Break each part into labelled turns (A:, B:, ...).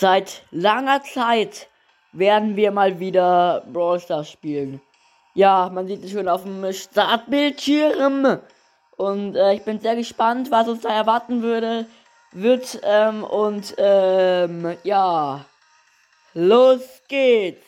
A: Seit langer Zeit werden wir mal wieder Brawl Stars spielen. Ja, man sieht es schon auf dem Startbildschirm. Und äh, ich bin sehr gespannt, was uns da erwarten würde, wird. Ähm, und ähm, ja, los geht's.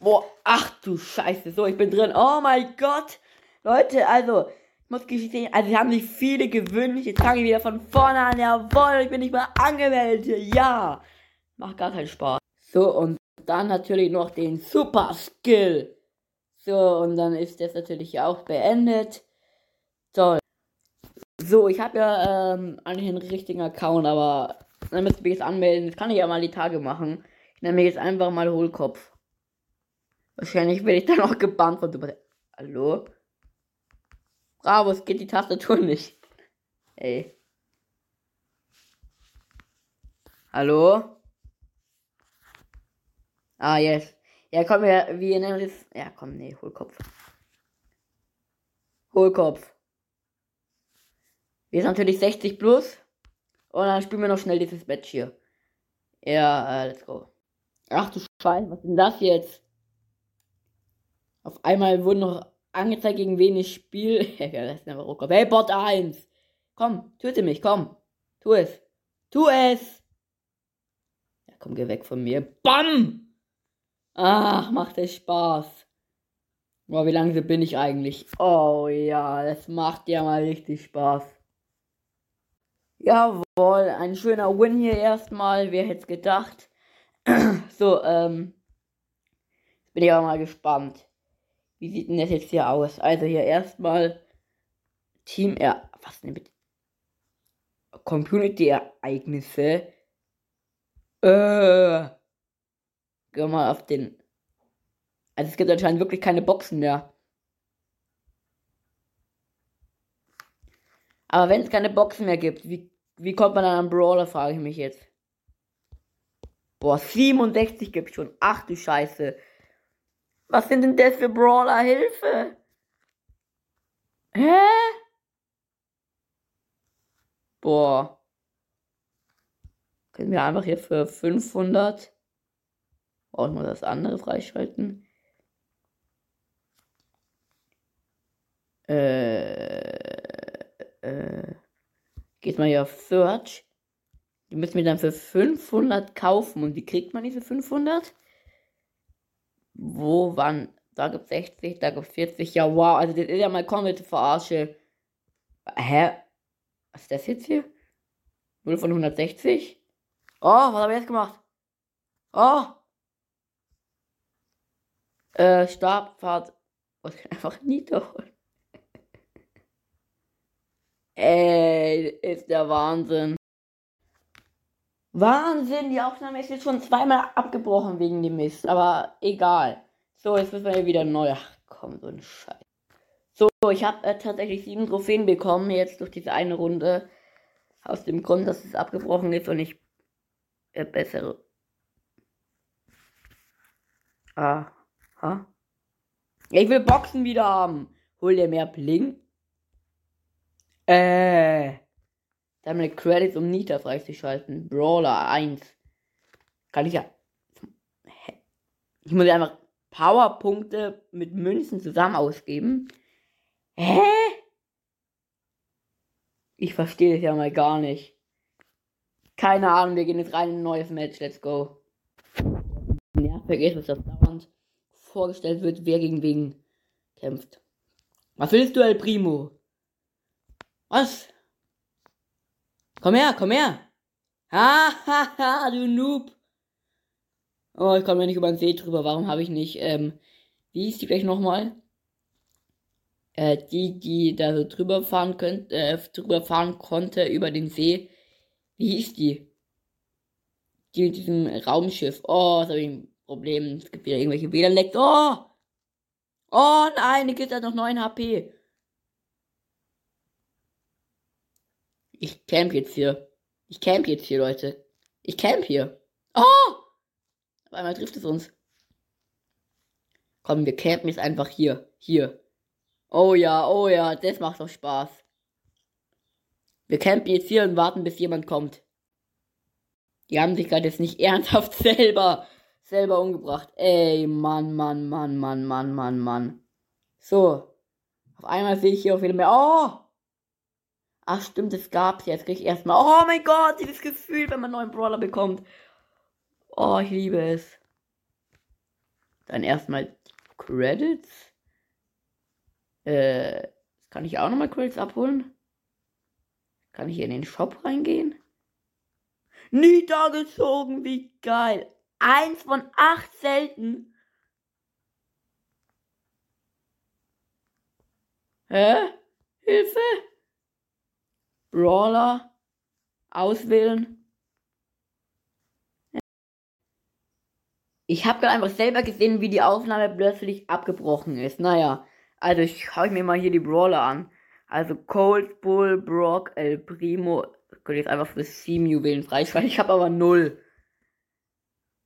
A: Boah, ach du Scheiße. So, ich bin drin. Oh mein Gott. Leute, also, ich muss gestehen, also, sie haben sich viele gewünscht. Jetzt fange ich wieder von vorne an. Jawohl, ich bin nicht mehr angemeldet. Ja. Macht gar keinen Spaß. So, und dann natürlich noch den Super Skill. So, und dann ist das natürlich auch beendet. Toll. So, ich habe ja ähm, eigentlich einen richtigen Account, aber dann müsste ich mich jetzt anmelden. Das kann ich ja mal die Tage machen. Ich nenne mich jetzt einfach mal Hohlkopf. Wahrscheinlich werde ich dann auch gebannt von Super. Hallo? Bravo, es geht die Tastatur nicht. Ey. Hallo? Ah, yes. Ja, komm, wir, wir nennen das. Ja, komm, nee, Hohlkopf. Hohlkopf. Wir sind natürlich 60 plus. Und dann spielen wir noch schnell dieses Match hier. Ja, äh, let's go. Ach du Scheiße, was ist denn das jetzt? Auf einmal wurde noch angezeigt, gegen wen ich spiele. das ist einfach Rucker. Hey, Bot 1. Komm, töte mich, komm. Tu es. Tu es. Ja, komm, geh weg von mir. Bam! Ach, macht es Spaß. Boah, wie langsam bin ich eigentlich? Oh ja, das macht ja mal richtig Spaß. Jawohl, ein schöner Win hier erstmal. Wer hätte es gedacht? so, ähm. Bin ich aber mal gespannt. Wie sieht denn das jetzt hier aus? Also hier erstmal Team er was denn mit Community Ereignisse. Äh. Geh mal auf den. Also es gibt anscheinend wirklich keine Boxen mehr. Aber wenn es keine Boxen mehr gibt, wie, wie kommt man dann an Brawler, frage ich mich jetzt. Boah, 67 gibt schon. Ach du Scheiße. Was sind denn das für Brawler? Hilfe! Hä? Boah. Können wir einfach hier für 500 auch mal das andere freischalten. Äh, äh, geht mal hier auf Search. Die müssen wir dann für 500 kaufen und wie kriegt man diese 500? Wo, wann? Da gibt 60, da gibt 40. Ja, wow. Also, das ist ja mal komplette Verarsche. Hä? Was ist das jetzt hier? 0 von 160? Oh, was habe ich jetzt gemacht? Oh! Äh, Stabfahrt. Was kann einfach niederholen? Ey, ist der Wahnsinn. Wahnsinn, die Aufnahme ist jetzt schon zweimal abgebrochen wegen dem Mist, aber egal. So, jetzt müssen wir hier wieder neu. Ach komm, so ein Scheiß. So, ich habe äh, tatsächlich sieben Trophäen bekommen, jetzt durch diese eine Runde. Aus dem Grund, dass es abgebrochen ist und ich äh, bessere. Aha. Ja, ich will Boxen wieder haben. Hol dir mehr Bling. Äh. Damit Credits, um Nita freizuschalten. Brawler 1. Kann ich ja. Ich muss ja einfach Powerpunkte mit Münzen zusammen ausgeben. Hä? Ich verstehe es ja mal gar nicht. Keine Ahnung, wir gehen jetzt rein in ein neues Match. Let's go. Nervig ist, dass das dauernd vorgestellt wird, wer gegen wen kämpft. Was willst du, El Primo? Was? Komm her, komm her. Ha, ha, ha, du Noob. Oh, ich komme ja nicht über den See drüber. Warum habe ich nicht, ähm, wie hieß die gleich nochmal? Äh, die, die da so drüber fahren könnte, äh, drüber fahren konnte über den See. Wie hieß die? Die mit diesem Raumschiff. Oh, das habe ich ein Problem. Es gibt wieder irgendwelche WLAN-Lecks. Oh! Oh nein, die gibt hat noch 9 HP. Ich camp jetzt hier. Ich camp jetzt hier, Leute. Ich camp hier. Oh! Auf einmal trifft es uns. Komm, wir campen jetzt einfach hier. Hier. Oh ja, oh ja, das macht doch Spaß. Wir campen jetzt hier und warten, bis jemand kommt. Die haben sich gerade jetzt nicht ernsthaft selber, selber umgebracht. Ey, Mann, Mann, Mann, Mann, Mann, Mann, Mann. So. Auf einmal sehe ich hier auch wieder mehr. Oh! Ach stimmt, es gab's jetzt. Krieg ich erstmal. Oh mein Gott, dieses Gefühl, wenn man neuen Brawler bekommt. Oh, ich liebe es. Dann erstmal Credits. Äh, kann ich auch nochmal Credits abholen? Kann ich hier in den Shop reingehen? Niedergezogen, wie geil. Eins von acht selten. Hä? Hilfe? Brawler auswählen. Ich habe gerade einfach selber gesehen, wie die Aufnahme plötzlich abgebrochen ist. Naja, also ich schaue mir mal hier die Brawler an. Also Cold Bull, Brock, El Primo. Ich könnte jetzt einfach für 7 Juwelen freischalten. Ich habe aber 0.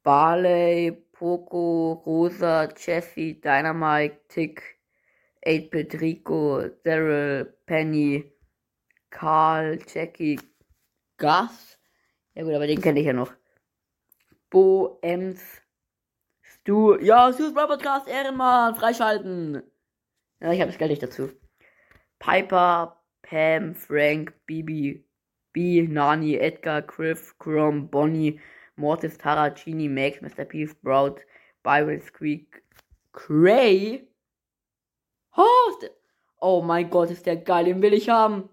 A: Barley, Poco, Rosa, Jessie, Dynamite, Tick, 8-Bit Rico, Daryl, Penny, Karl, Jackie, Gus. Ja gut, aber den kenne ich ja noch. Bo, Ems, Stu. Ja, Stu's Bro Podcast, Ehrenmann, freischalten. Ja, ich habe das Geld nicht dazu. Piper, Pam, Frank, Bibi, B, Nani, Edgar, Griff, Chrome, Bonnie, Mortis, Tara, Genie, Max, Mr. P, Sprout, Byron, Squeak, Cray. Oh, oh mein Gott, ist der geil, den will ich haben.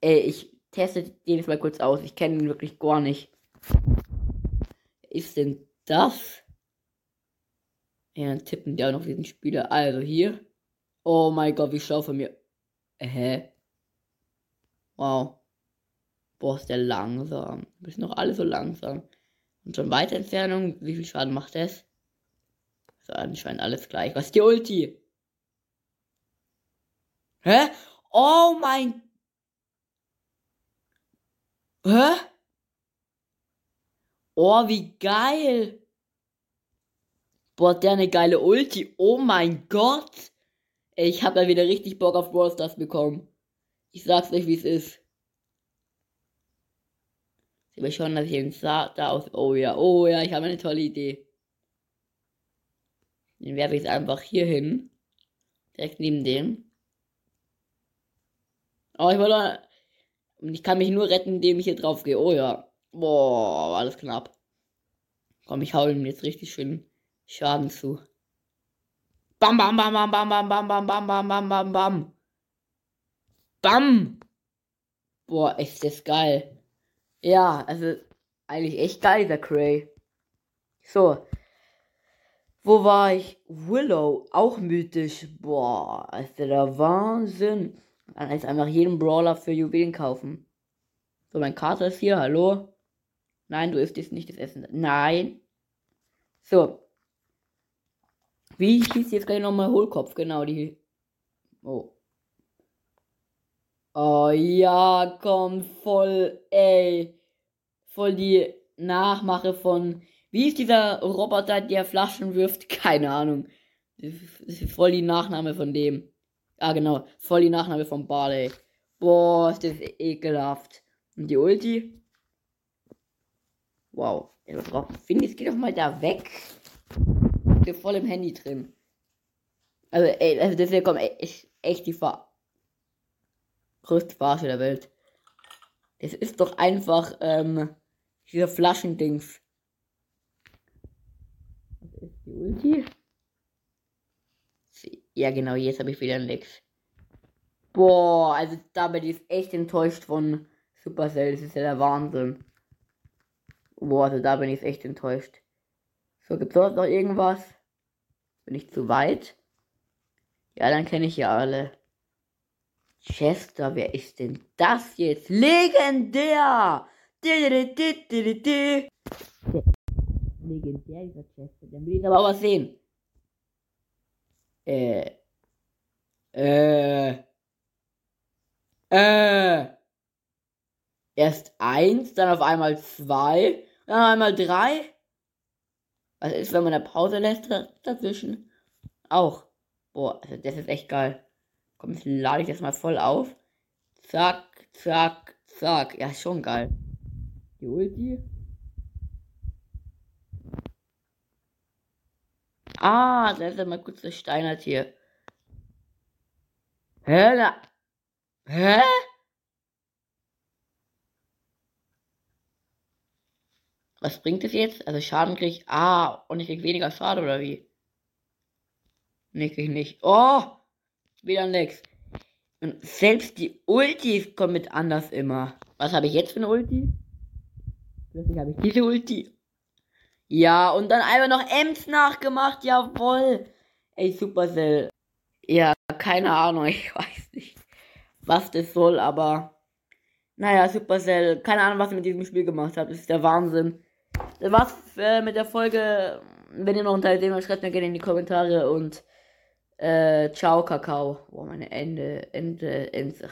A: Ey, ich teste den jetzt mal kurz aus. Ich kenne ihn wirklich gar nicht. Ist denn das? Ja, dann tippen die auch noch diesen Spieler. Also hier. Oh mein Gott, wie schlau von mir. Hä? Wow. Boah, ist der langsam. Du bist noch alle so langsam. Und schon weiter Entfernung, wie viel Schaden macht das? So, anscheinend alles gleich. Was ist die Ulti? Hä? Oh mein Hä? Oh, wie geil. Boah, der eine geile Ulti. Oh mein Gott. Ich hab da wieder richtig Bock auf Brawl Stars bekommen. Ich sag's euch, wie es ist. Sie will schon, dass ich den da aus. Oh ja, oh ja, ich habe eine tolle Idee. Den werfe ich einfach hier hin. Direkt neben dem. Oh, ich wollte. Und ich kann mich nur retten, indem ich hier drauf gehe. Oh ja. Boah, alles knapp. Komm, ich hau ihm jetzt richtig schön Schaden zu. Bam, bam, bam, bam, bam, bam, bam, bam, bam, bam, bam, bam, bam. Bam. Boah, ist das geil. Ja, also eigentlich echt geil, der Cray. So. Wo war ich? Willow, auch mythisch. Boah, ist der Wahnsinn. Dann ist einfach jeden Brawler für Juwelen kaufen. So, mein Kater ist hier, hallo? Nein, du isst jetzt nicht das Essen. Nein. So. Wie hieß jetzt gleich nochmal Hohlkopf? Genau, die. Oh. Oh ja, komm, voll, ey. Voll die Nachmache von. Wie ist dieser Roboter, der Flaschen wirft? Keine Ahnung. Voll die Nachname von dem. Ah, genau. Voll die Nachname von Barley. Boah, ist das ekelhaft. Und die Ulti? Wow. Finde ich, geh doch mal da weg. Ich bin voll im Handy drin. Also, ey, also das hier kommt echt, echt die Ver größte Verarsche der Welt. Das ist doch einfach, ähm, dieser Flaschendings. Was ist die Ulti? Ja, genau, jetzt habe ich wieder einen Lex. Boah, also da bin ich echt enttäuscht von Supercell. Das ist ja der Wahnsinn. Boah, also da bin ich echt enttäuscht. So, gibt es dort noch irgendwas? Bin ich zu weit? Ja, dann kenne ich ja alle. Chester, wer ist denn das jetzt? Legendär! Legendär, dieser Chester. Dann will ich aber auch was sehen. Äh. Äh. Äh. erst eins, dann auf einmal zwei, dann auf einmal drei. Was ist, wenn man eine Pause lässt dazwischen? Auch. Boah, also das ist echt geil. Komm, jetzt lade ich das mal voll auf. Zack, zack, zack. Ja, schon geil. Die Ulti. Ah, da ist ja mal kurz das Steinert hier. Hä? Da. Hä? Was bringt es jetzt? Also Schaden krieg ich. Ah, und ich krieg weniger Schaden oder wie? Nee, krieg ich nicht. Oh! Wieder nix. Und selbst die Ultis kommen mit anders immer. Was habe ich jetzt für eine Ulti? Plötzlich habe ich diese Ulti. Ja, und dann einfach noch Ems nachgemacht. Jawoll. Ey, Supercell. Ja, keine Ahnung. Ich weiß nicht, was das soll, aber. Naja, Supercell. Keine Ahnung, was ihr mit diesem Spiel gemacht habt. Das ist der Wahnsinn. Das war's äh, mit der Folge. Wenn ihr noch ein Teil sehen wollt, schreibt mir gerne in die Kommentare und äh, ciao, Kakao. Boah, meine Ende, Ende, Ende.